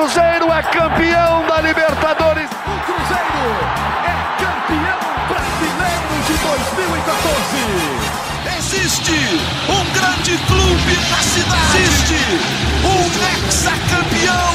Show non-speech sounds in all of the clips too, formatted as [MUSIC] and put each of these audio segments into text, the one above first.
Cruzeiro é campeão da Libertadores. O Cruzeiro é campeão brasileiro de 2014. Existe um grande clube na cidade. Existe um hexacampeão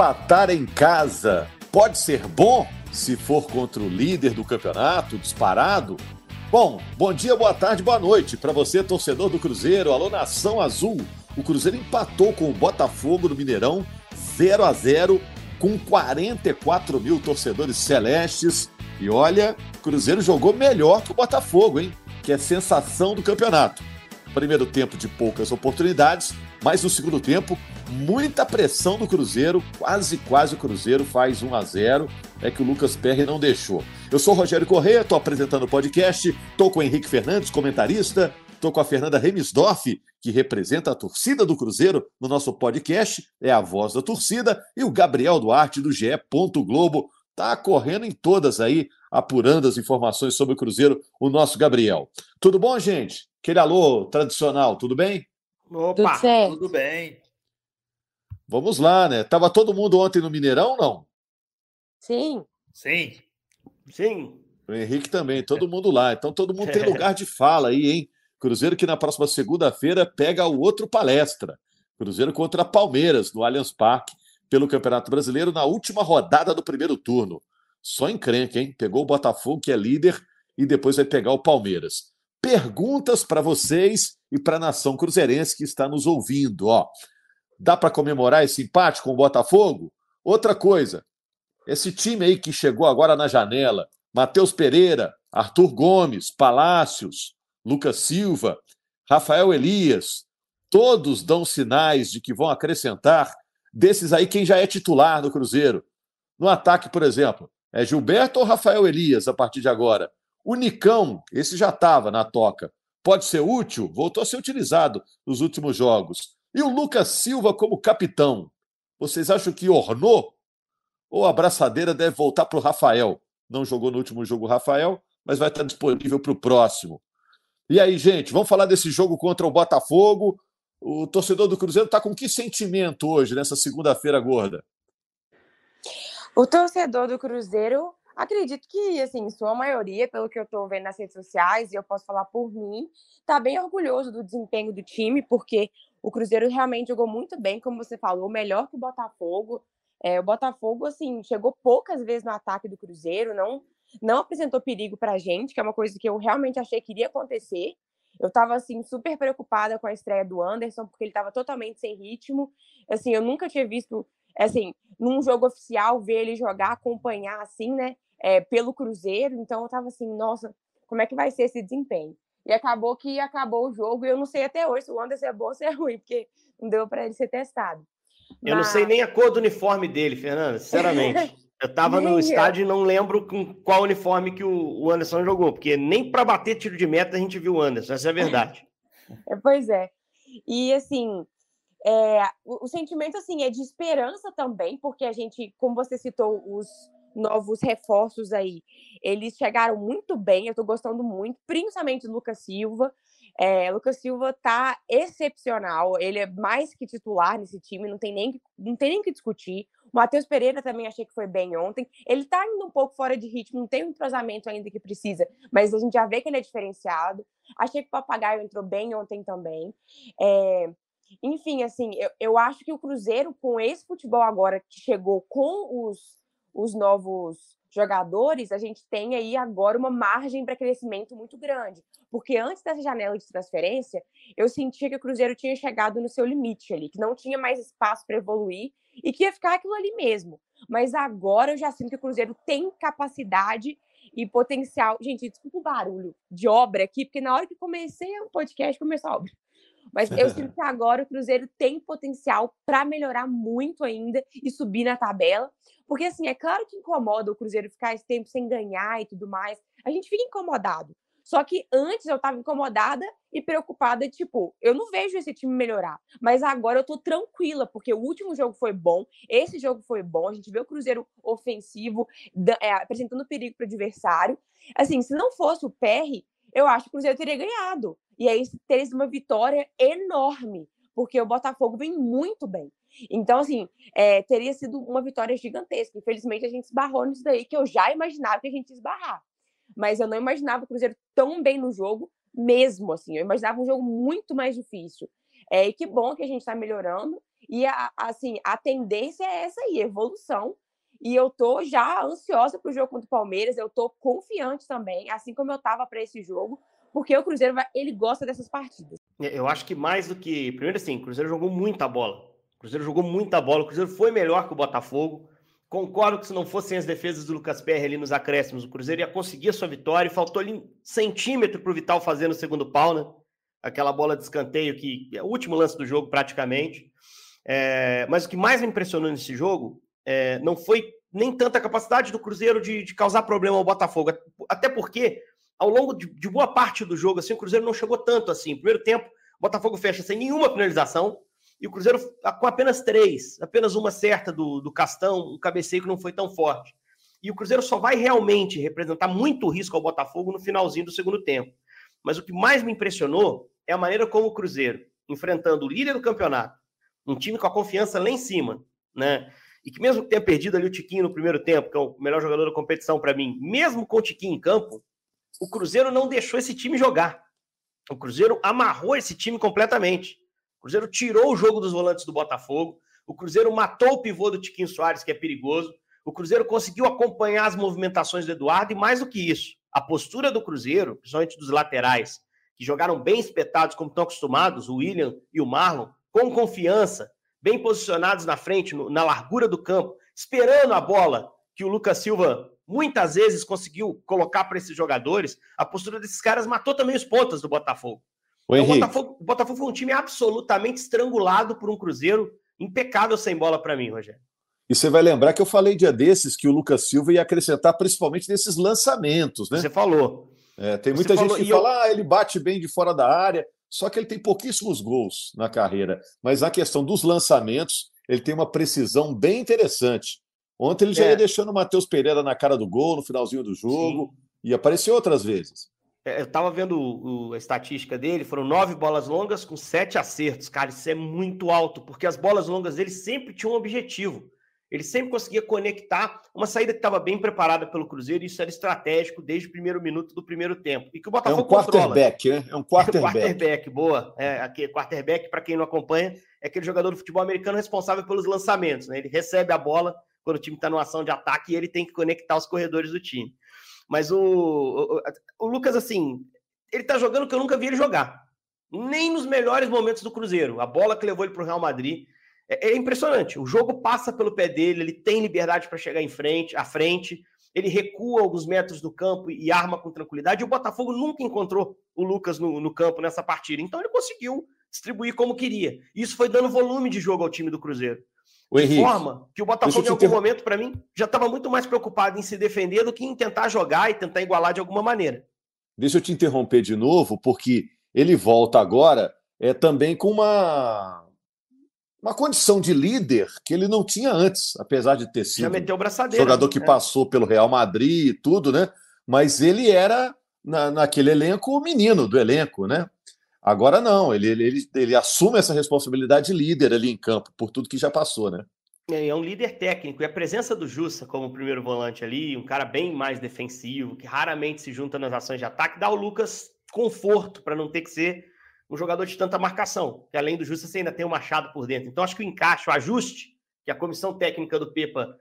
Empatar em casa pode ser bom se for contra o líder do campeonato, disparado? Bom, bom dia, boa tarde, boa noite para você, torcedor do Cruzeiro. Alô, Nação Azul. O Cruzeiro empatou com o Botafogo no Mineirão 0 a 0 com 44 mil torcedores celestes. E olha, o Cruzeiro jogou melhor que o Botafogo, hein? Que é sensação do campeonato. Primeiro tempo de poucas oportunidades, mas no segundo tempo, muita pressão do Cruzeiro, quase quase o Cruzeiro faz 1 a 0 é que o Lucas Perry não deixou. Eu sou o Rogério Corrêa, estou apresentando o podcast, estou com o Henrique Fernandes, comentarista, estou com a Fernanda Remisdorf, que representa a torcida do Cruzeiro no nosso podcast, é a voz da torcida, e o Gabriel Duarte do GE. Globo, tá correndo em todas aí, apurando as informações sobre o Cruzeiro, o nosso Gabriel. Tudo bom, gente? Aquele alô tradicional, tudo bem? Opa, Tudo tudo bem. Vamos lá, né? Tava todo mundo ontem no Mineirão, não? Sim. Sim. Sim. O Henrique também, todo [LAUGHS] mundo lá. Então todo mundo tem lugar de fala aí, hein? Cruzeiro que na próxima segunda-feira pega o outro palestra. Cruzeiro contra Palmeiras, no Allianz Parque, pelo Campeonato Brasileiro, na última rodada do primeiro turno. Só encrenca, hein? Pegou o Botafogo, que é líder, e depois vai pegar o Palmeiras. Perguntas para vocês e para a nação cruzeirense que está nos ouvindo. Ó, dá para comemorar esse empate com o Botafogo? Outra coisa, esse time aí que chegou agora na janela, Matheus Pereira, Arthur Gomes, Palácios, Lucas Silva, Rafael Elias, todos dão sinais de que vão acrescentar desses aí quem já é titular no Cruzeiro. No ataque, por exemplo, é Gilberto ou Rafael Elias a partir de agora? O Nicão, esse já estava na toca. Pode ser útil? Voltou a ser utilizado nos últimos jogos. E o Lucas Silva como capitão? Vocês acham que ornou? Ou a braçadeira deve voltar para o Rafael? Não jogou no último jogo o Rafael, mas vai estar disponível para o próximo. E aí, gente, vamos falar desse jogo contra o Botafogo. O torcedor do Cruzeiro está com que sentimento hoje, nessa segunda-feira gorda? O torcedor do Cruzeiro, acredito que, assim, sua maioria, pelo que eu estou vendo nas redes sociais, e eu posso falar por mim, está bem orgulhoso do desempenho do time, porque o Cruzeiro realmente jogou muito bem, como você falou, melhor que o Botafogo. É, o Botafogo, assim, chegou poucas vezes no ataque do Cruzeiro, não, não apresentou perigo pra gente, que é uma coisa que eu realmente achei que iria acontecer. Eu estava assim, super preocupada com a estreia do Anderson, porque ele estava totalmente sem ritmo. Assim, eu nunca tinha visto, assim, num jogo oficial, ver ele jogar, acompanhar, assim, né, é, pelo Cruzeiro. Então, eu estava assim, nossa, como é que vai ser esse desempenho? E acabou que acabou o jogo, e eu não sei até hoje se o Anderson é bom ou se é ruim, porque não deu para ele ser testado. Eu não sei nem a cor do uniforme dele, Fernanda, sinceramente. [LAUGHS] Eu tava no estádio e não lembro com qual uniforme que o o Anderson jogou, porque nem para bater tiro de meta a gente viu o Anderson, essa é a verdade. [LAUGHS] É, Pois é. E assim, é, o, o sentimento assim é de esperança também, porque a gente, como você citou, os novos reforços aí, eles chegaram muito bem, eu tô gostando muito, principalmente do Lucas Silva. É, Lucas Silva tá excepcional, ele é mais que titular nesse time, não tem nem, que- não tem nem que discutir. O Matheus Pereira também achei que foi bem ontem. Ele tá indo um pouco fora de ritmo, não tem um entrosamento ainda que precisa, mas a gente já vê que ele é diferenciado. Achei que o Papagaio entrou bem ontem também. É, enfim, assim, eu, eu acho que o Cruzeiro, com esse futebol agora que chegou com os, os novos jogadores, a gente tem aí agora uma margem para crescimento muito grande. Porque antes dessa janela de transferência, eu sentia que o Cruzeiro tinha chegado no seu limite ali, que não tinha mais espaço para evoluir e que ia ficar aquilo ali mesmo. Mas agora eu já sinto que o Cruzeiro tem capacidade e potencial. Gente, desculpa o barulho de obra aqui, porque na hora que comecei o podcast começou a obra. Mas eu sinto [LAUGHS] que agora o Cruzeiro tem potencial para melhorar muito ainda e subir na tabela. Porque, assim, é claro que incomoda o Cruzeiro ficar esse tempo sem ganhar e tudo mais. A gente fica incomodado. Só que antes eu estava incomodada e preocupada, tipo, eu não vejo esse time melhorar. Mas agora eu tô tranquila, porque o último jogo foi bom, esse jogo foi bom, a gente vê o Cruzeiro ofensivo, é, apresentando perigo para o adversário. Assim, se não fosse o PR, eu acho que o Cruzeiro teria ganhado. E aí teria sido uma vitória enorme, porque o Botafogo vem muito bem. Então, assim, é, teria sido uma vitória gigantesca. Infelizmente, a gente esbarrou nisso daí, que eu já imaginava que a gente ia esbarrar. Mas eu não imaginava o Cruzeiro tão bem no jogo, mesmo, assim. Eu imaginava um jogo muito mais difícil. É, e que bom que a gente está melhorando. E, a, assim, a tendência é essa aí, evolução. E eu tô já ansiosa para o jogo contra o Palmeiras. Eu tô confiante também, assim como eu estava para esse jogo, porque o Cruzeiro vai, ele gosta dessas partidas. Eu acho que mais do que. Primeiro, assim, o Cruzeiro jogou muita bola. O Cruzeiro jogou muita bola. O Cruzeiro foi melhor que o Botafogo. Concordo que se não fossem as defesas do Lucas Perry ali nos acréscimos, o Cruzeiro ia conseguir a sua vitória. Faltou ali um centímetro para o Vital fazer no segundo pau, né? Aquela bola de escanteio que é o último lance do jogo, praticamente. É, mas o que mais me impressionou nesse jogo é, não foi nem tanta capacidade do Cruzeiro de, de, causar problema ao Botafogo. Até porque, ao longo de, de, boa parte do jogo, assim, o Cruzeiro não chegou tanto assim. Primeiro tempo, o Botafogo fecha sem nenhuma finalização e o Cruzeiro com apenas três, apenas uma certa do, do Castão, um cabeceio que não foi tão forte. E o Cruzeiro só vai realmente representar muito risco ao Botafogo no finalzinho do segundo tempo. Mas o que mais me impressionou é a maneira como o Cruzeiro, enfrentando o líder do campeonato, um time com a confiança lá em cima, né? E que mesmo que tenha perdido ali o Tiquinho no primeiro tempo, que é o melhor jogador da competição para mim, mesmo com o Tiquinho em campo, o Cruzeiro não deixou esse time jogar. O Cruzeiro amarrou esse time completamente. O Cruzeiro tirou o jogo dos volantes do Botafogo. O Cruzeiro matou o pivô do Tiquinho Soares, que é perigoso. O Cruzeiro conseguiu acompanhar as movimentações do Eduardo e mais do que isso, a postura do Cruzeiro, principalmente dos laterais, que jogaram bem espetados, como estão acostumados, o William e o Marlon, com confiança, bem posicionados na frente, na largura do campo, esperando a bola que o Lucas Silva muitas vezes conseguiu colocar para esses jogadores. A postura desses caras matou também os pontas do Botafogo. O, então, o, Botafogo, o Botafogo foi um time absolutamente estrangulado por um Cruzeiro impecável sem bola para mim, Rogério. E você vai lembrar que eu falei dia desses que o Lucas Silva ia acrescentar principalmente nesses lançamentos, né? Você falou. É, tem muita você gente falou, que fala, eu... ah, ele bate bem de fora da área, só que ele tem pouquíssimos gols na carreira. Mas na questão dos lançamentos, ele tem uma precisão bem interessante. Ontem ele já é. ia deixando o Matheus Pereira na cara do gol no finalzinho do jogo, Sim. e apareceu outras vezes. É, eu estava vendo o, a estatística dele, foram nove bolas longas com sete acertos. Cara, isso é muito alto, porque as bolas longas dele sempre tinham um objetivo. Ele sempre conseguia conectar uma saída que estava bem preparada pelo Cruzeiro, e isso era estratégico desde o primeiro minuto do primeiro tempo. E que o Botafogo é um quarterback, controla. né? É um quarterback. [LAUGHS] quarterback, boa. É, aqui, quarterback, para quem não acompanha, é aquele jogador do futebol americano responsável pelos lançamentos. Né? Ele recebe a bola quando o time está numa ação de ataque e ele tem que conectar os corredores do time. Mas o, o, o Lucas, assim, ele tá jogando que eu nunca vi ele jogar. Nem nos melhores momentos do Cruzeiro. A bola que levou ele para o Real Madrid. É, é, impressionante. O jogo passa pelo pé dele, ele tem liberdade para chegar em frente, à frente. Ele recua alguns metros do campo e arma com tranquilidade. E o Botafogo nunca encontrou o Lucas no, no campo nessa partida. Então ele conseguiu distribuir como queria. Isso foi dando volume de jogo ao time do Cruzeiro. O de Henrique, forma que o Botafogo, em algum momento, para mim, já estava muito mais preocupado em se defender do que em tentar jogar e tentar igualar de alguma maneira. Deixa eu te interromper de novo, porque ele volta agora é também com uma uma condição de líder que ele não tinha antes, apesar de ter sido jogador que né? passou pelo Real Madrid e tudo, né? Mas ele era na, naquele elenco o menino do elenco, né? Agora não, ele, ele, ele assume essa responsabilidade de líder ali em campo, por tudo que já passou, né? É, é um líder técnico. E a presença do Jussa como primeiro volante ali, um cara bem mais defensivo, que raramente se junta nas ações de ataque, dá ao Lucas conforto para não ter que ser um jogador de tanta marcação. Que além do Jussa, você ainda tem o Machado por dentro. Então, acho que o encaixe, o ajuste que a comissão técnica do Pepa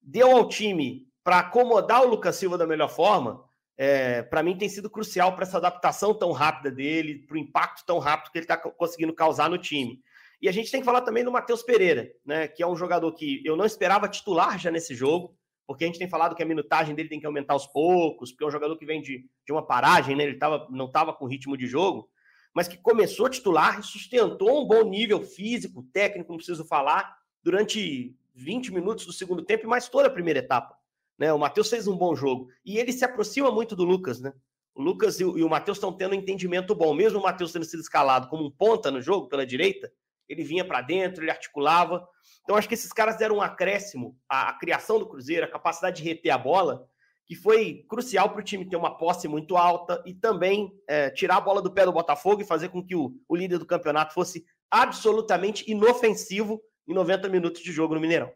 deu ao time para acomodar o Lucas Silva da melhor forma, é, para mim tem sido crucial para essa adaptação tão rápida dele, para o impacto tão rápido que ele está conseguindo causar no time. E a gente tem que falar também do Matheus Pereira, né, que é um jogador que eu não esperava titular já nesse jogo, porque a gente tem falado que a minutagem dele tem que aumentar aos poucos, porque é um jogador que vem de, de uma paragem, né, ele tava, não estava com ritmo de jogo, mas que começou titular e sustentou um bom nível físico, técnico, não preciso falar, durante 20 minutos do segundo tempo e mais toda a primeira etapa. Né? O Matheus fez um bom jogo. E ele se aproxima muito do Lucas, né? O Lucas e o, Matheus estão tendo um entendimento bom. Mesmo o Matheus tendo sido escalado como um ponta no jogo, pela direita, ele vinha para dentro, ele articulava. Então, acho que esses caras deram um acréscimo à, à criação do Cruzeiro, a capacidade de reter a bola, que foi crucial para o time ter uma posse muito alta e também é, tirar a bola do pé do Botafogo e fazer com que o, o líder do campeonato fosse absolutamente inofensivo em 90 minutos de jogo no Mineirão.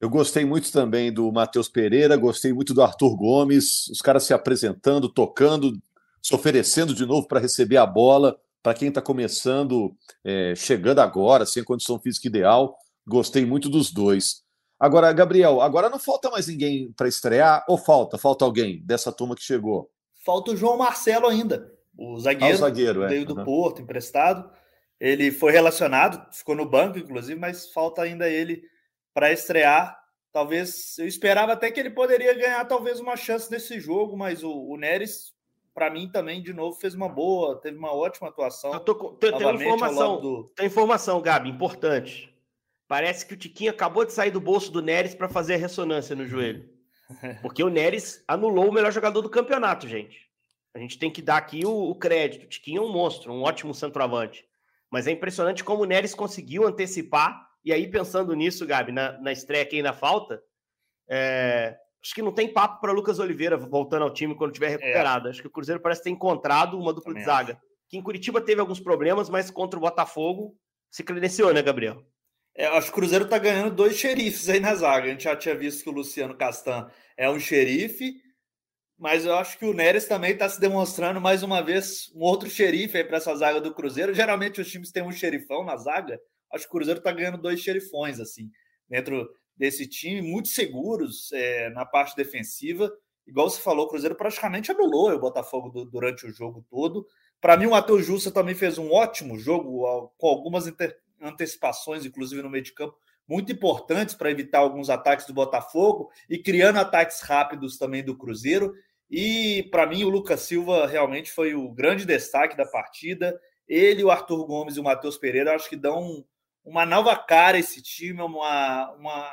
Eu gostei muito também do Matheus Pereira, gostei muito do Arthur Gomes, os caras se apresentando, tocando, se oferecendo de novo para receber a bola. Para quem está começando, é, chegando agora, sem condição física ideal, gostei muito dos dois. Agora, Gabriel, agora não falta mais ninguém para estrear ou falta? Falta alguém dessa turma que chegou? Falta o João Marcelo ainda, o zagueiro, ah, o zagueiro veio é. do uhum. Porto, emprestado. Ele foi relacionado, ficou no banco, inclusive, mas falta ainda ele para estrear. Talvez eu esperava até que ele poderia ganhar talvez uma chance nesse jogo, mas o, o Neres, para mim também de novo fez uma boa, teve uma ótima atuação. Eu tô, tem, tem informação, do... tem informação, Gabi, importante. Parece que o Tiquinho acabou de sair do bolso do Neres para fazer a ressonância no joelho. [LAUGHS] Porque o Neres anulou o melhor jogador do campeonato, gente. A gente tem que dar aqui o, o crédito. O Tiquinho é um monstro, um ótimo centroavante. Mas é impressionante como o Neres conseguiu antecipar e aí, pensando nisso, Gabi, na, na estreia aqui na falta, é, acho que não tem papo para Lucas Oliveira voltando ao time quando tiver é. recuperado. É. Acho que o Cruzeiro parece ter encontrado uma dupla Também de zaga. Acho. Que em Curitiba teve alguns problemas, mas contra o Botafogo se credenciou, né, Gabriel? É, acho que o Cruzeiro está ganhando dois xerifes aí na zaga. A gente já tinha visto que o Luciano Castan é um xerife, mas eu acho que o Neres também está se demonstrando mais uma vez um outro xerife aí para essa zaga do Cruzeiro. Geralmente os times têm um xerifão na zaga, acho que o Cruzeiro está ganhando dois xerifões, assim, dentro desse time, muito seguros é, na parte defensiva. Igual você falou, o Cruzeiro praticamente anulou o Botafogo do, durante o jogo todo. Para mim, o Matheus Justa também fez um ótimo jogo, com algumas antecipações, inclusive no meio de campo, muito importantes para evitar alguns ataques do Botafogo e criando ataques rápidos também do Cruzeiro. E para mim, o Lucas Silva realmente foi o grande destaque da partida. Ele, o Arthur Gomes e o Matheus Pereira, acho que dão uma nova cara esse time, uma, uma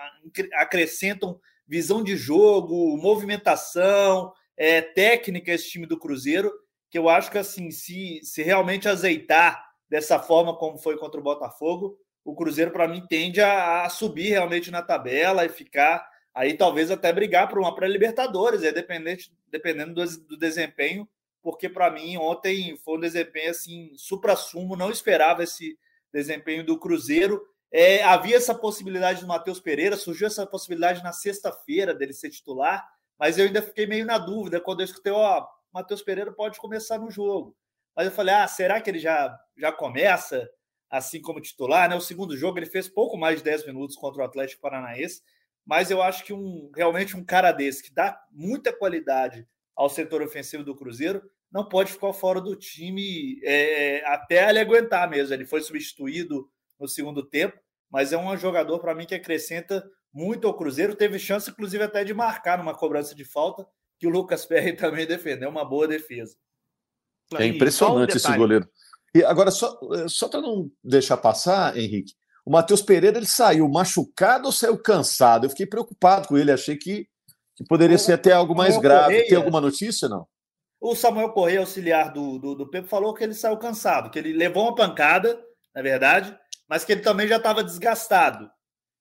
acrescentam visão de jogo, movimentação, é, técnica esse time do Cruzeiro, que eu acho que assim, se, se realmente azeitar dessa forma como foi contra o Botafogo, o Cruzeiro para mim tende a, a, subir realmente na tabela e ficar aí talvez até brigar por uma pré-libertadores, é dependente dependendo do, do desempenho, porque para mim ontem foi um desempenho assim supra-sumo, não esperava esse desempenho do Cruzeiro. É, havia essa possibilidade do Matheus Pereira, surgiu essa possibilidade na sexta-feira dele ser titular, mas eu ainda fiquei meio na dúvida quando eu escutei, ó, Matheus Pereira pode começar no jogo. Mas eu falei, ah, será que ele já, já começa assim como titular? Né? O segundo jogo ele fez pouco mais de 10 minutos contra o Atlético Paranaense, mas eu acho que um realmente um cara desse que dá muita qualidade ao setor ofensivo do Cruzeiro não pode ficar fora do time é, até ele aguentar mesmo. Ele foi substituído no segundo tempo, mas é um jogador para mim que acrescenta muito ao Cruzeiro. Teve chance, inclusive, até de marcar numa cobrança de falta, que o Lucas Perry [LAUGHS] também defendeu, uma boa defesa. É impressionante esse goleiro. E agora, só, só para não deixar passar, Henrique, o Matheus Pereira ele saiu machucado ou saiu cansado? Eu fiquei preocupado com ele, achei que, que poderia ser até algo mais grave. Tem alguma notícia, não? O Samuel Correia, auxiliar do, do, do Pepe, falou que ele saiu cansado, que ele levou uma pancada, na verdade, mas que ele também já estava desgastado.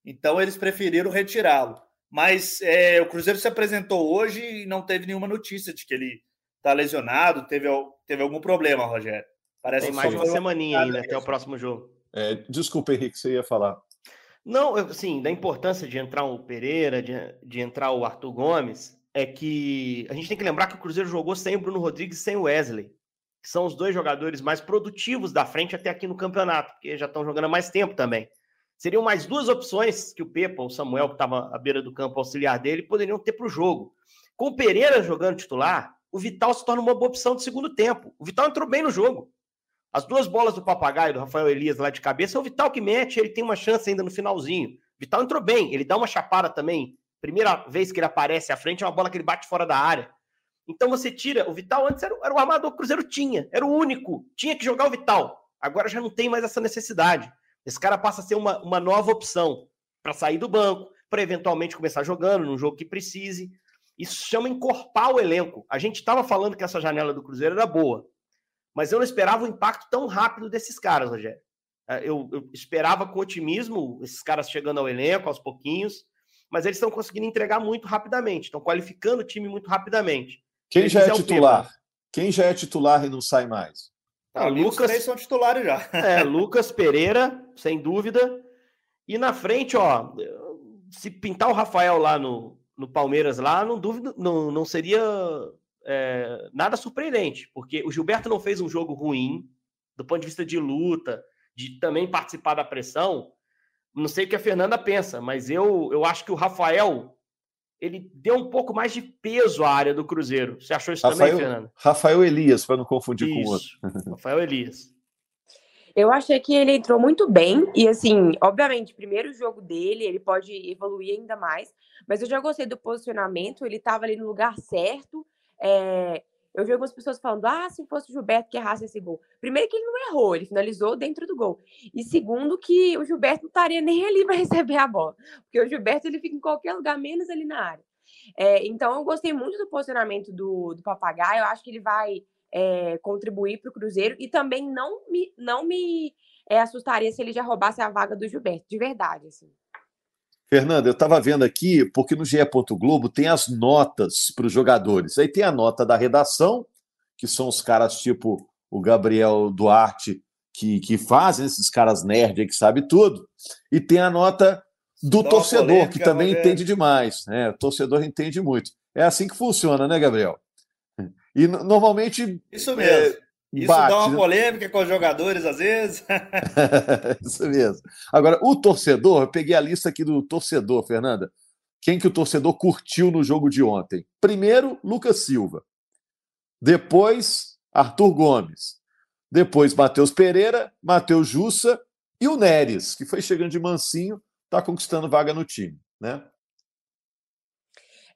Então eles preferiram retirá-lo. Mas é, o Cruzeiro se apresentou hoje e não teve nenhuma notícia de que ele está lesionado, teve, teve algum problema, Rogério. Parece Tem mais de uma semaninha ainda, até o próximo jogo. É, desculpa, Henrique, você ia falar. Não, assim, da importância de entrar o Pereira, de, de entrar o Arthur Gomes, é que a gente tem que lembrar que o Cruzeiro jogou sem o Bruno Rodrigues e sem o Wesley, que são os dois jogadores mais produtivos da frente até aqui no campeonato, porque já estão jogando há mais tempo também. Seriam mais duas opções que o Pepa, o Samuel, que estava à beira do campo auxiliar dele, poderiam ter para o jogo. Com o Pereira jogando titular, o Vital se torna uma boa opção de segundo tempo. O Vital entrou bem no jogo. As duas bolas do papagaio do Rafael Elias lá de cabeça é o Vital que mete, ele tem uma chance ainda no finalzinho. Vital entrou bem, ele dá uma chapada também Primeira vez que ele aparece à frente é uma bola que ele bate fora da área. Então você tira. O Vital antes era, era o armador o Cruzeiro tinha, era o único. Tinha que jogar o Vital. Agora já não tem mais essa necessidade. Esse cara passa a ser uma, uma nova opção para sair do banco, para eventualmente começar jogando num jogo que precise. Isso se chama encorpar o elenco. A gente estava falando que essa janela do Cruzeiro era boa, mas eu não esperava o impacto tão rápido desses caras, Rogério. É, eu, eu esperava com otimismo esses caras chegando ao elenco aos pouquinhos, mas eles estão conseguindo entregar muito rapidamente, estão qualificando o time muito rapidamente. Quem já é, é titular? Quem já é titular e não sai mais? Ah, Lucas três são titulares já. [LAUGHS] É, Lucas Pereira, sem dúvida. E na frente, ó, se pintar o Rafael lá no, no Palmeiras lá, não duvido, não, não seria é, nada surpreendente, porque o Gilberto não fez um jogo ruim do ponto de vista de luta, de também participar da pressão. Não sei o que a Fernanda pensa, mas eu, eu acho que o Rafael ele deu um pouco mais de peso à área do Cruzeiro. Você achou isso Rafael, também, Fernanda? Rafael Elias, para não confundir isso, com o outro. [LAUGHS] Rafael Elias. Eu achei que ele entrou muito bem e assim, obviamente, primeiro jogo dele, ele pode evoluir ainda mais, mas eu já gostei do posicionamento, ele estava ali no lugar certo. É... Eu vi algumas pessoas falando: ah, se fosse o Gilberto que errasse esse gol. Primeiro, que ele não errou, ele finalizou dentro do gol. E segundo, que o Gilberto não estaria [LAUGHS] nem ali para receber a bola, porque o Gilberto ele fica em qualquer lugar, menos ali na área. É, então, eu gostei muito do posicionamento do, do Papagaio, eu acho que ele vai é, contribuir para o Cruzeiro e também não me, não me é, assustaria se ele já roubasse a vaga do Gilberto, de verdade. Assim. Fernanda, eu estava vendo aqui, porque no GE. Globo tem as notas para os jogadores. Aí tem a nota da redação, que são os caras tipo o Gabriel Duarte, que, que fazem esses caras nerd que sabe tudo. E tem a nota do Dá torcedor, polêmica, que também entende demais. Né? O torcedor entende muito. É assim que funciona, né, Gabriel? E normalmente. Isso mesmo. É, isso bate, dá uma né? polêmica com os jogadores, às vezes. [LAUGHS] Isso mesmo. Agora, o torcedor, eu peguei a lista aqui do torcedor, Fernanda. Quem que o torcedor curtiu no jogo de ontem? Primeiro, Lucas Silva. Depois, Arthur Gomes. Depois, Matheus Pereira, Matheus Jussa e o Neres, que foi chegando de mansinho, está conquistando vaga no time, né?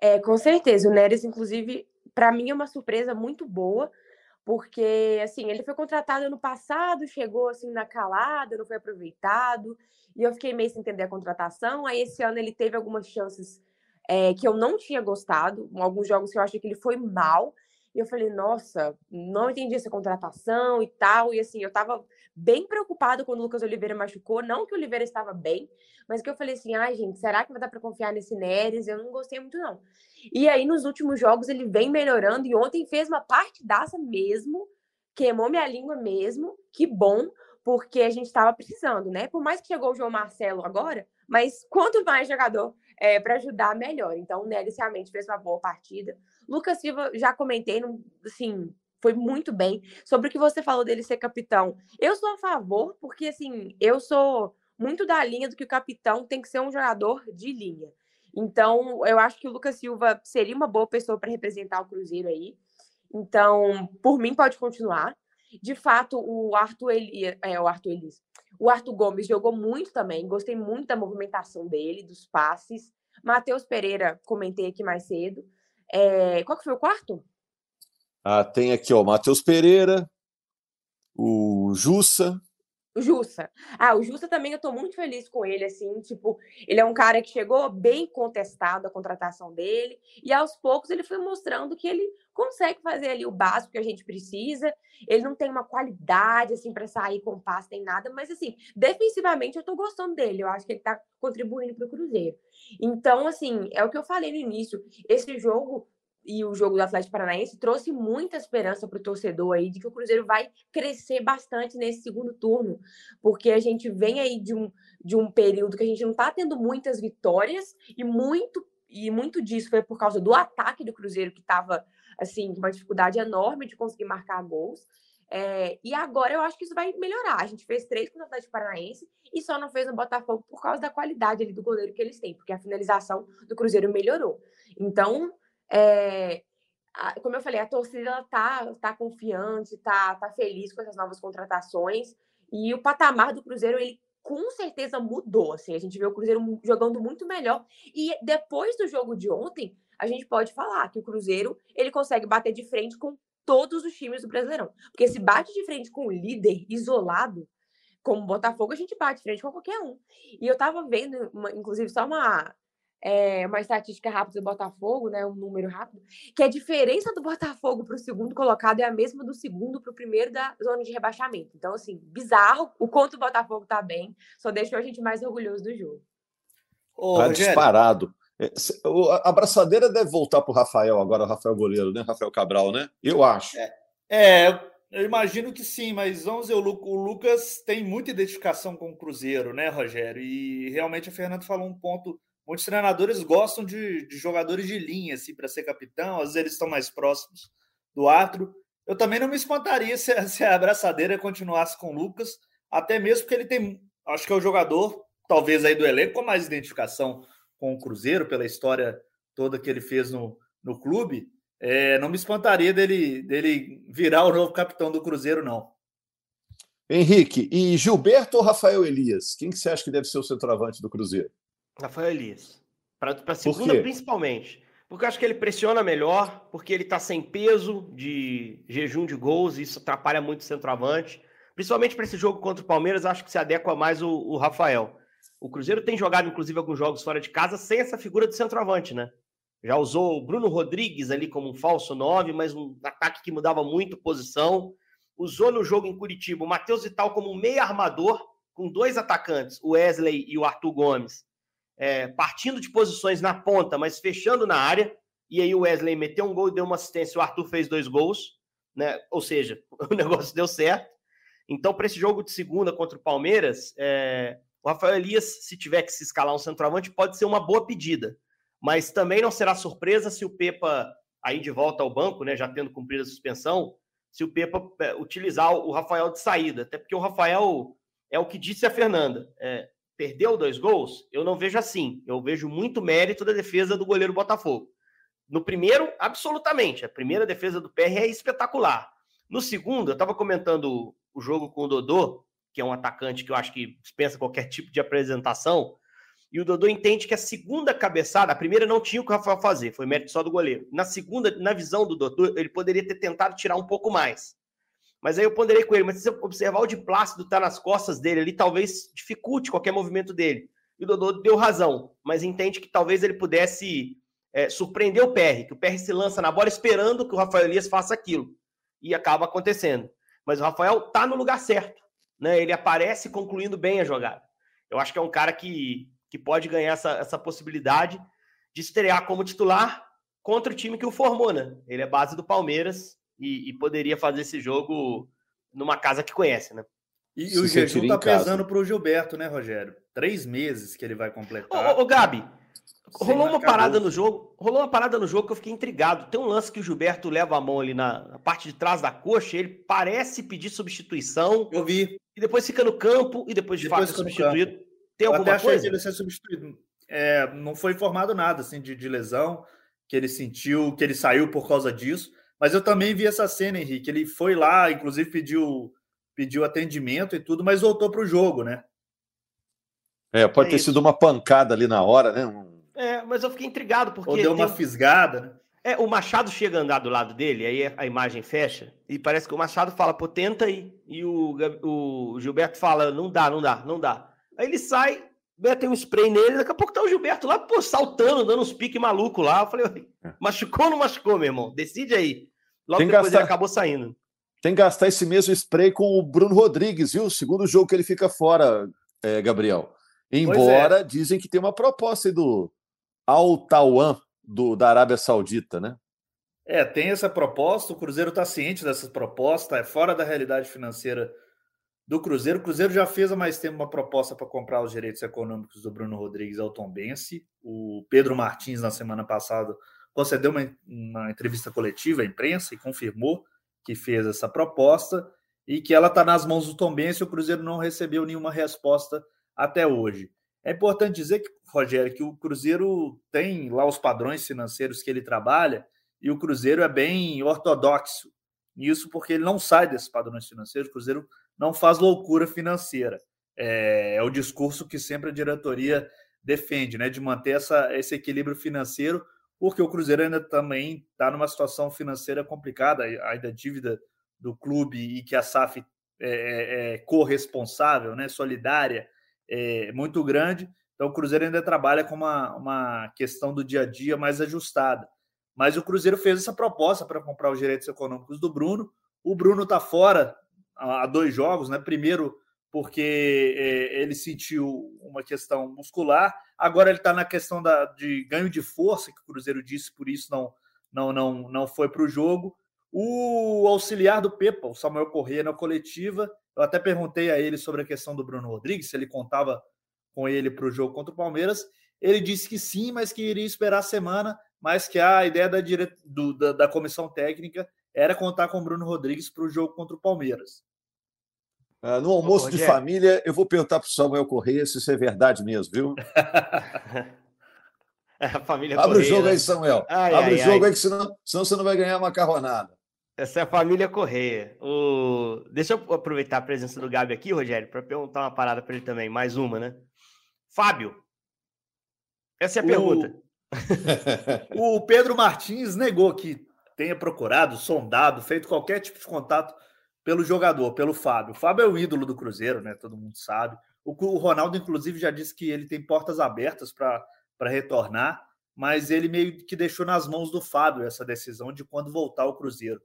É, com certeza. O Neres, inclusive, para mim é uma surpresa muito boa, porque assim, ele foi contratado ano passado, chegou assim na calada, não foi aproveitado, e eu fiquei meio sem entender a contratação. Aí esse ano ele teve algumas chances é, que eu não tinha gostado, alguns jogos que eu achei que ele foi mal, e eu falei, nossa, não entendi essa contratação e tal. E assim, eu tava bem preocupado quando o Lucas Oliveira machucou. Não que o Oliveira estava bem, mas que eu falei assim, ai, gente, será que vai dar para confiar nesse Neres? Eu não gostei muito, não. E aí, nos últimos jogos, ele vem melhorando. E ontem fez uma partidaça mesmo, queimou minha língua mesmo. Que bom, porque a gente estava precisando, né? Por mais que chegou o João Marcelo agora, mas quanto mais jogador é, para ajudar, melhor. Então, o Neres realmente fez uma boa partida. Lucas Silva, já comentei, assim, foi muito bem. Sobre o que você falou dele ser capitão. Eu sou a favor, porque, assim, eu sou muito da linha do que o capitão tem que ser um jogador de linha. Então, eu acho que o Lucas Silva seria uma boa pessoa para representar o Cruzeiro aí. Então, por mim, pode continuar. De fato, o Arthur Elias, é, o Arthur Elias, o Arthur Gomes jogou muito também. Gostei muito da movimentação dele, dos passes. Matheus Pereira, comentei aqui mais cedo. É, qual que foi o quarto? Ah, tem aqui, ó, Matheus Pereira, o Jussa, o Jussa. Ah, o Jussa também eu tô muito feliz com ele, assim, tipo, ele é um cara que chegou bem contestado a contratação dele, e aos poucos ele foi mostrando que ele consegue fazer ali o básico que a gente precisa. Ele não tem uma qualidade, assim, para sair com passe, nem nada, mas, assim, defensivamente eu tô gostando dele, eu acho que ele tá contribuindo pro Cruzeiro. Então, assim, é o que eu falei no início, esse jogo e o jogo do Atlético Paranaense trouxe muita esperança para o torcedor aí de que o Cruzeiro vai crescer bastante nesse segundo turno, porque a gente vem aí de um, de um período que a gente não está tendo muitas vitórias e muito e muito disso foi por causa do ataque do Cruzeiro que estava assim com uma dificuldade enorme de conseguir marcar gols. É, e agora eu acho que isso vai melhorar. A gente fez três contra o Atlético Paranaense e só não fez no Botafogo por causa da qualidade ali do goleiro que eles têm, porque a finalização do Cruzeiro melhorou. Então, é, a, como eu falei, a torcida tá, tá confiante, tá, tá feliz com essas novas contratações. E o patamar do Cruzeiro, ele com certeza mudou. Assim, a gente vê o Cruzeiro jogando muito melhor. E depois do jogo de ontem, a gente pode falar que o Cruzeiro ele consegue bater de frente com todos os times do Brasileirão. Porque se bate de frente com o líder isolado, como o Botafogo, a gente bate de frente com qualquer um. E eu tava vendo, uma, inclusive, só uma é, uma estatística rápida do Botafogo, né, um número rápido, que a diferença do Botafogo para o segundo colocado é a mesma do segundo para o primeiro da zona de rebaixamento. Então, assim, bizarro o quanto o Botafogo está bem, só deixou a gente mais orgulhoso do jogo. Ô, tá disparado. É, a abraçadeira deve voltar para o Rafael agora, o Rafael goleiro, né? Rafael Cabral, né? Eu acho. É, é eu imagino que sim, mas vamos dizer, o Lucas tem muita identificação com o Cruzeiro, né, Rogério? E realmente a Fernanda falou um ponto Muitos treinadores gostam de, de jogadores de linha assim, para ser capitão, às vezes eles estão mais próximos do atro. Eu também não me espantaria [LAUGHS] se, se a abraçadeira continuasse com o Lucas, até mesmo porque ele tem, acho que é o jogador, talvez aí do elenco, com mais identificação com o Cruzeiro, pela história toda que ele fez no, no clube. É, não me espantaria dele, dele virar o novo capitão do Cruzeiro, não. Henrique, e Gilberto ou Rafael Elias? Quem que você acha que deve ser o centroavante do Cruzeiro? Rafael Elias. Para a segunda, principalmente. Porque eu acho que ele pressiona melhor, porque ele está sem peso de jejum de gols, e isso atrapalha muito o centroavante. Principalmente para esse jogo contra o Palmeiras, acho que se adequa mais o, o, Rafael. O Cruzeiro tem jogado, inclusive, alguns jogos fora de casa sem essa figura de centroavante, né? Já usou o Bruno Rodrigues ali como um falso 9, mas um ataque que mudava muito posição. Usou no jogo em Curitiba o Matheus Vital como um meio armador, com dois atacantes, o Wesley e o Arthur Gomes é, partindo de posições na ponta, mas fechando na área. E aí o Wesley meteu um gol e deu uma assistência, o Arthur fez dois gols, né? Ou seja, [LAUGHS] o negócio deu certo. Então, para esse jogo de segunda contra o Palmeiras, é, o Rafael Elias, se tiver que se escalar um centroavante, pode ser uma boa pedida. Mas também não será surpresa se o Pepa, aí de volta ao banco, né, já tendo cumprido a suspensão, se o Pepa é, utilizar o Rafael de saída. Até porque o Rafael é o que disse a Fernanda. É, perdeu dois gols, eu não vejo assim. Eu vejo muito mérito da defesa do goleiro Botafogo. No primeiro, absolutamente. A primeira defesa do PR é espetacular. No segundo, eu estava comentando o jogo com o Dodô, que é um atacante que eu acho que dispensa qualquer tipo de apresentação. E o Dodô entende que a segunda cabeçada, a primeira não tinha o que o Rafael fazer, foi mérito só do goleiro. Na segunda, na visão do Dodô, ele poderia ter tentado tirar um pouco mais. Mas aí eu ponderei com ele, mas se você observar o de Plácido tá nas costas dele ali, talvez dificulte qualquer movimento dele. E o Dodô deu razão, mas entende que talvez ele pudesse é, surpreender o PR, que o PR se lança na bola esperando que o Rafael Elias faça aquilo. E acaba acontecendo. Mas o Rafael tá no lugar certo. Né? Ele aparece concluindo bem a jogada. Eu acho que é um cara que, que pode ganhar essa, essa possibilidade de estrear como titular contra o time que o formou, né? Ele é base do Palmeiras e, e poderia fazer esse jogo numa casa que conhece, né? E, e o jejum tá pesando para o Gilberto, né, Rogério? Três meses que ele vai completar. Ô, ô Gabi, rolou uma parada no jogo. Rolou uma parada no jogo que eu fiquei intrigado. Tem um lance que o Gilberto leva a mão ali na, na parte de trás da coxa, ele parece pedir substituição. Eu vi. E depois fica no campo e depois de depois fato é substituído. Tem eu alguma coisa? Que ele ser substituído. É, não foi informado nada assim de, de lesão que ele sentiu, que ele saiu por causa disso. Mas eu também vi essa cena, Henrique. Ele foi lá, inclusive pediu, pediu atendimento e tudo, mas voltou para o jogo, né? É, pode é ter isso. sido uma pancada ali na hora, né? É, mas eu fiquei intrigado porque. Ou deu uma tem... fisgada, né? É, o Machado chega a andar do lado dele, aí a imagem fecha, e parece que o Machado fala, pô, tenta aí. E o, o Gilberto fala, não dá, não dá, não dá. Aí ele sai, tem um spray nele, daqui a pouco tá o Gilberto lá, pô, saltando, dando uns piques maluco lá. Eu falei, é. machucou ou não machucou, meu irmão? Decide aí. Logo Tem depois gastar... ele acabou saindo. Tem que gastar esse mesmo spray com o Bruno Rodrigues, viu? Segundo jogo que ele fica fora, é, Gabriel. Embora é. dizem que tem uma proposta aí do Al Tawan do, da Arábia Saudita, né? É, tem essa proposta, o Cruzeiro está ciente dessa proposta, é fora da realidade financeira do Cruzeiro. O Cruzeiro já fez há mais tempo uma proposta para comprar os direitos econômicos do Bruno Rodrigues ao Tom Bense. O Pedro Martins, na semana passada, concedeu uma, uma entrevista coletiva à imprensa e confirmou que fez essa proposta e que ela está nas mãos do Tom Benz e o Cruzeiro não recebeu nenhuma resposta até hoje. É importante dizer que, Rogério, que o Cruzeiro tem lá os padrões financeiros que ele trabalha e o Cruzeiro é bem ortodoxo nisso porque ele não sai desses padrões financeiros, o Cruzeiro não faz loucura financeira. É, é o discurso que sempre a diretoria defende, né, de manter essa, esse equilíbrio financeiro porque o Cruzeiro ainda também está numa situação financeira complicada, ainda a dívida do clube e que a SAF é, é, é corresponsável, né, solidária, é muito grande. Então o Cruzeiro ainda trabalha com uma, uma questão do dia a dia mais ajustada. Mas o Cruzeiro fez essa proposta para comprar os direitos econômicos do Bruno. O Bruno está fora há dois jogos, né? Primeiro porque é, ele sentiu uma questão muscular, agora ele está na questão da, de ganho de força, que o Cruzeiro disse, por isso não, não, não, não foi para o jogo. O auxiliar do Pepa, o Samuel Corrêa, na coletiva, eu até perguntei a ele sobre a questão do Bruno Rodrigues, se ele contava com ele para o jogo contra o Palmeiras. Ele disse que sim, mas que iria esperar a semana, mas que a ideia da, dire... do, da, da comissão técnica era contar com o Bruno Rodrigues para o jogo contra o Palmeiras. Uh, no almoço de família, eu vou perguntar para o Samuel Correia se isso é verdade mesmo, viu? [LAUGHS] a família Abre Correia, o jogo né? aí, Samuel. Ai, Abre ai, o jogo ai. aí, que senão, senão você não vai ganhar macarronada. Essa é a família Correia. O... Deixa eu aproveitar a presença do Gabi aqui, Rogério, para perguntar uma parada para ele também. Mais uma, né? Fábio. Essa é a o... pergunta. [LAUGHS] o Pedro Martins negou que tenha procurado, sondado, feito qualquer tipo de contato pelo jogador, pelo Fábio. O Fábio é o ídolo do Cruzeiro, né? Todo mundo sabe. O, o Ronaldo, inclusive, já disse que ele tem portas abertas para retornar, mas ele meio que deixou nas mãos do Fábio essa decisão de quando voltar ao Cruzeiro.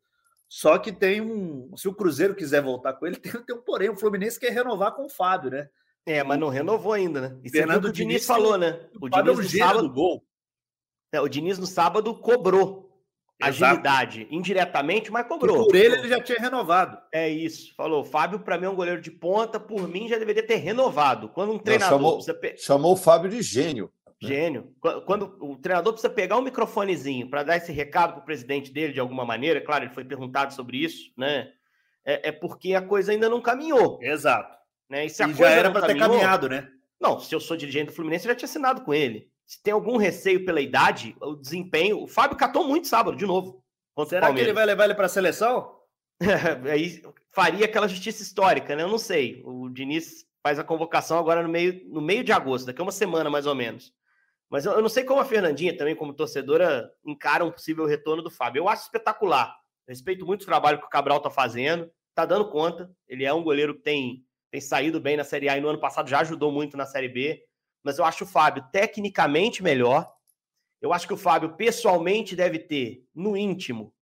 Só que tem um. Se o Cruzeiro quiser voltar com ele, [LAUGHS] tem, tem um porém. O Fluminense quer renovar com o Fábio, né? É, mas não renovou ainda, né? E Fernando o Diniz, Diniz falou, né? O, o Diniz é no sábado. Gol. É, o Diniz no sábado cobrou agilidade Exato. indiretamente, mas cobrou. E por ele ele já tinha renovado. É isso. Falou, Fábio para mim é um goleiro de ponta, por mim já deveria ter renovado. Quando um treinador chamou, precisa... chamou o Fábio de gênio. Né? Gênio. Quando o treinador precisa pegar um microfonezinho para dar esse recado para o presidente dele de alguma maneira, claro, ele foi perguntado sobre isso, né? É, é porque a coisa ainda não caminhou. Exato. Né? E se a e coisa já era para ter caminhado, né? Não, se eu sou dirigente do Fluminense, eu já tinha assinado com ele se tem algum receio pela idade, o desempenho. O Fábio catou muito sábado, de novo. Será que ele vai levar ele para a seleção? [LAUGHS] Aí faria aquela justiça histórica, né? Eu não sei. O Diniz faz a convocação agora no meio, no meio de agosto, daqui a uma semana mais ou menos. Mas eu, eu não sei como a Fernandinha, também como torcedora, encara um possível retorno do Fábio. Eu acho espetacular. respeito muito o trabalho que o Cabral está fazendo, está dando conta. Ele é um goleiro que tem, tem saído bem na Série A e no ano passado já ajudou muito na Série B mas eu acho o Fábio tecnicamente melhor. Eu acho que o Fábio pessoalmente deve ter, no íntimo,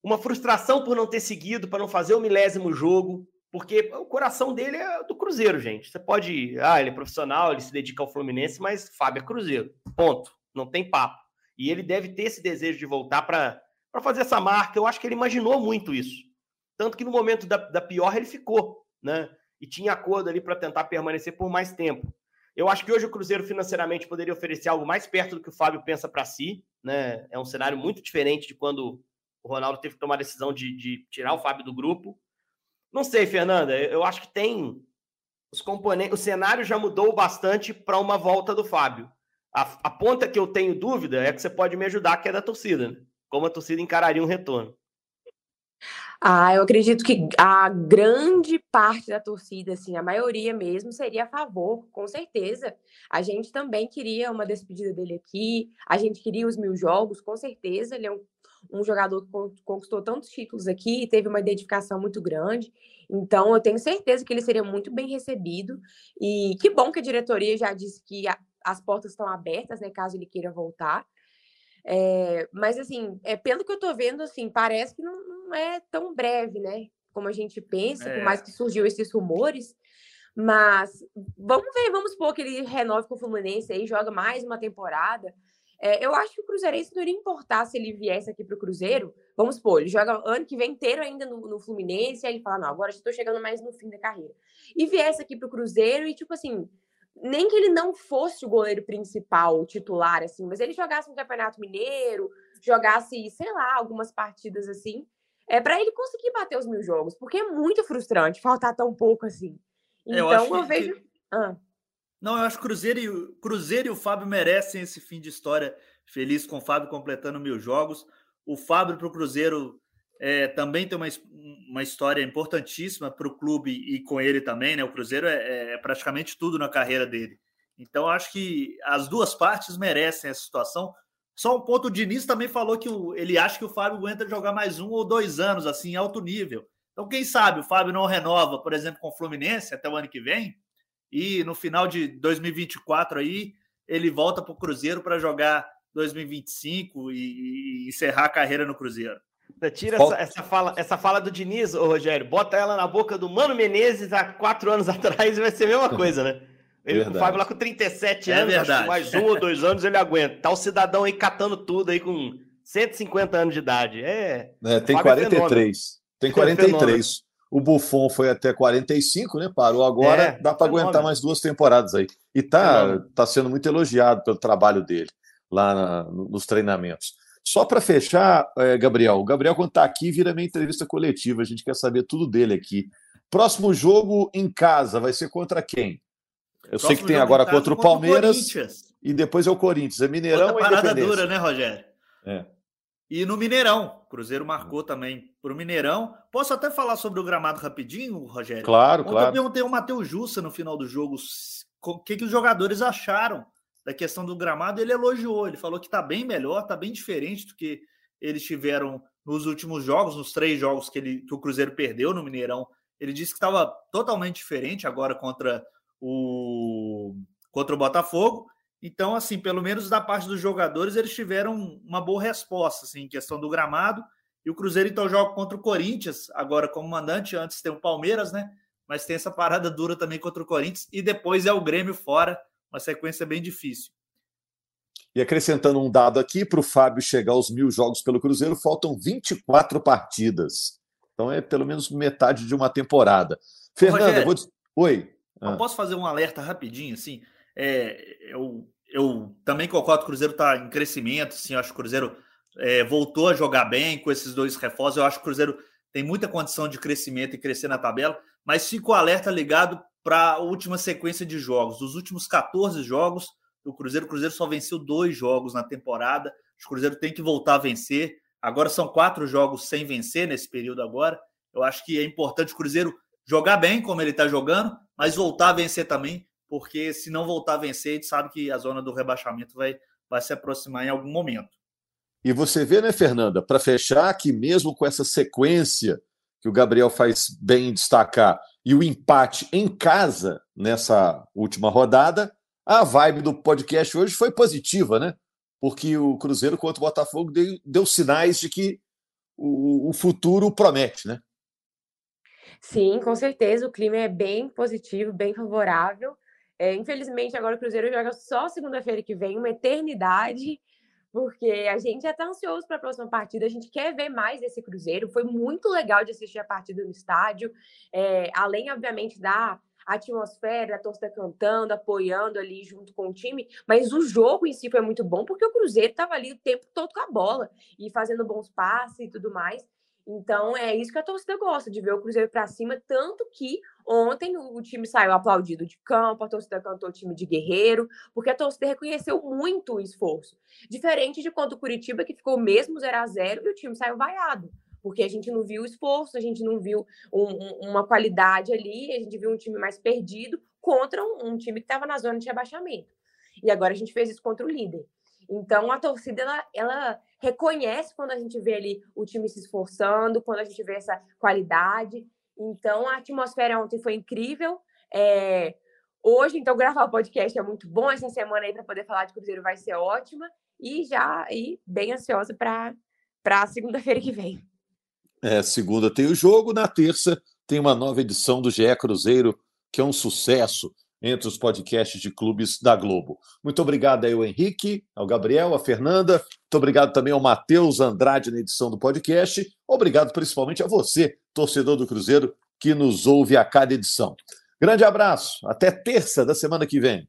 uma frustração por não ter seguido, para não fazer o milésimo jogo, porque o coração dele é do Cruzeiro, gente. Você pode, ah, ele é profissional, ele se dedica ao Fluminense, mas Fábio é Cruzeiro. Ponto. Não tem papo. E ele deve ter esse desejo de voltar para fazer essa marca. Eu acho que ele imaginou muito isso. Tanto que no momento da, da pior ele ficou, né? E tinha acordo ali para tentar permanecer por mais tempo. Eu acho que hoje o Cruzeiro financeiramente poderia oferecer algo mais perto do que o Fábio pensa para si. Né? É um cenário muito diferente de quando o Ronaldo teve que tomar a decisão de, de tirar o Fábio do grupo. Não sei, Fernanda. Eu acho que tem os componentes. O cenário já mudou bastante para uma volta do Fábio. A, a, ponta que eu tenho dúvida é que você pode me ajudar, que é da torcida. Né? Como a torcida encararia um retorno. Ah, eu acredito que a grande parte da torcida, assim, a maioria mesmo, seria a favor, com certeza. A gente também queria uma despedida dele aqui, a gente queria os mil jogos, com certeza. Ele é um, um jogador que conquistou tantos títulos aqui e teve uma identificação muito grande. Então, eu tenho certeza que ele seria muito bem recebido. E que bom que a diretoria já disse que a, as portas estão abertas, né, caso ele queira voltar. É, mas, assim, é, pelo que eu tô vendo, assim, parece que não, não é tão breve, né? Como a gente pensa, é. por mais que surgiu esses rumores. Mas vamos ver, vamos supor que ele renove com o Fluminense aí, joga mais uma temporada. É, eu acho que o Cruzeirense não iria importar se ele viesse aqui para o Cruzeiro. Vamos supor, ele joga ano que vem inteiro ainda no, no Fluminense, aí ele fala: não, agora estou chegando mais no fim da carreira. E viesse aqui para o Cruzeiro e, tipo assim, nem que ele não fosse o goleiro principal, o titular, assim, mas ele jogasse um Campeonato Mineiro, jogasse, sei lá, algumas partidas assim, é para ele conseguir bater os mil jogos, porque é muito frustrante faltar tão pouco assim. Então eu, eu vejo. Que... Ah. Não, eu acho que Cruzeiro e, Cruzeiro e o Fábio merecem esse fim de história feliz com o Fábio completando mil jogos. O Fábio para o Cruzeiro é, também tem uma, uma história importantíssima para o clube e com ele também, né? O Cruzeiro é, é, praticamente tudo na carreira dele. Então, acho que as duas partes merecem essa situação. Só um ponto, o Diniz também falou que o, ele acha que o Fábio aguenta jogar mais um ou dois anos, assim, em alto nível. Então, quem sabe o Fábio não renova, por exemplo, com o Fluminense até o ano que vem, e no final de 2024 aí ele volta para o Cruzeiro para jogar 2025 e, e, encerrar a carreira no Cruzeiro. Tira essa, essa, fala, essa fala do Diniz, ô Rogério, bota ela na boca do Mano Menezes há quatro anos [LAUGHS] atrás e vai ser a mesma coisa, né? Ele, o Fábio lá com 37 é anos, verdade. mais um ou dois anos ele aguenta. Tá o cidadão aí catando tudo aí com 150 anos de idade. É, é tem 43. É tem 43. É o Buffon foi até 45, né? Parou agora, é, dá para aguentar mais duas temporadas aí. E tá, tá sendo muito elogiado pelo trabalho dele lá na, nos treinamentos. Só para fechar, é, Gabriel, o Gabriel, quando está aqui, vira minha entrevista coletiva, a gente quer saber tudo dele aqui. Próximo jogo em casa vai ser contra quem? Eu Próximo sei que tem agora contra o Palmeiras contra o e depois é o Corinthians. É Mineirão Outra ou parada dura, né, Rogério? É. E no Mineirão, Cruzeiro marcou também para o Mineirão. Posso até falar sobre o gramado rapidinho, Rogério? Claro, Ontem claro. Eu perguntei ao Matheus Jussa no final do jogo o que, que os jogadores acharam da questão do gramado. Ele elogiou, ele falou que está bem melhor, está bem diferente do que eles tiveram nos últimos jogos, nos três jogos que, ele, que o Cruzeiro perdeu no Mineirão. Ele disse que estava totalmente diferente agora contra o contra o Botafogo. Então, assim, pelo menos da parte dos jogadores, eles tiveram uma boa resposta, assim, em questão do gramado. E o Cruzeiro, então, joga contra o Corinthians, agora como mandante. Antes tem o Palmeiras, né? Mas tem essa parada dura também contra o Corinthians. E depois é o Grêmio fora, uma sequência bem difícil. E acrescentando um dado aqui, para o Fábio chegar aos mil jogos pelo Cruzeiro, faltam 24 partidas. Então é pelo menos metade de uma temporada. Fernanda, vou... Oi. Ah. Posso fazer um alerta rapidinho, assim? É, eu, eu também concordo que o Cruzeiro está em crescimento, assim, eu acho que o Cruzeiro é, voltou a jogar bem com esses dois reforços. Eu acho que o Cruzeiro tem muita condição de crescimento e crescer na tabela, mas fico alerta ligado para a última sequência de jogos. Dos últimos 14 jogos do Cruzeiro, o Cruzeiro só venceu dois jogos na temporada. O Cruzeiro tem que voltar a vencer. Agora são quatro jogos sem vencer nesse período agora. Eu acho que é importante o Cruzeiro jogar bem, como ele está jogando, mas voltar a vencer também, porque se não voltar a vencer, a gente sabe que a zona do rebaixamento vai, vai se aproximar em algum momento. E você vê, né, Fernanda, para fechar, que mesmo com essa sequência que o Gabriel faz bem destacar e o empate em casa nessa última rodada, a vibe do podcast hoje foi positiva, né? Porque o Cruzeiro contra o Botafogo deu, deu sinais de que o, o futuro promete, né? Sim, com certeza. O clima é bem positivo, bem favorável. É, infelizmente, agora o Cruzeiro joga só segunda-feira que vem, uma eternidade, porque a gente já está ansioso para a próxima partida, a gente quer ver mais desse Cruzeiro. Foi muito legal de assistir a partida no estádio, é, além, obviamente, da atmosfera, a torcida cantando, apoiando ali junto com o time, mas o jogo em si foi muito bom porque o Cruzeiro estava ali o tempo todo com a bola e fazendo bons passes e tudo mais. Então é isso que a torcida gosta, de ver o Cruzeiro para cima, tanto que ontem o time saiu aplaudido de campo, a torcida cantou o time de guerreiro, porque a torcida reconheceu muito o esforço. Diferente de quando o Curitiba, que ficou mesmo 0 a 0 e o time saiu vaiado. Porque a gente não viu o esforço, a gente não viu um, um, uma qualidade ali, a gente viu um time mais perdido contra um, um time que estava na zona de rebaixamento. E agora a gente fez isso contra o líder. Então a torcida ela, ela reconhece quando a gente vê ali o time se esforçando, quando a gente vê essa qualidade. Então a atmosfera ontem foi incrível. É... Hoje, então, gravar o podcast é muito bom. Essa semana aí para poder falar de Cruzeiro vai ser ótima. E já e bem ansiosa para a segunda-feira que vem. É, segunda tem o jogo, na terça tem uma nova edição do GE Cruzeiro, que é um sucesso entre os podcasts de clubes da Globo. Muito obrigado aí ao Henrique, ao Gabriel, à Fernanda. Muito obrigado também ao Matheus Andrade na edição do podcast. Obrigado principalmente a você, torcedor do Cruzeiro, que nos ouve a cada edição. Grande abraço, até terça da semana que vem.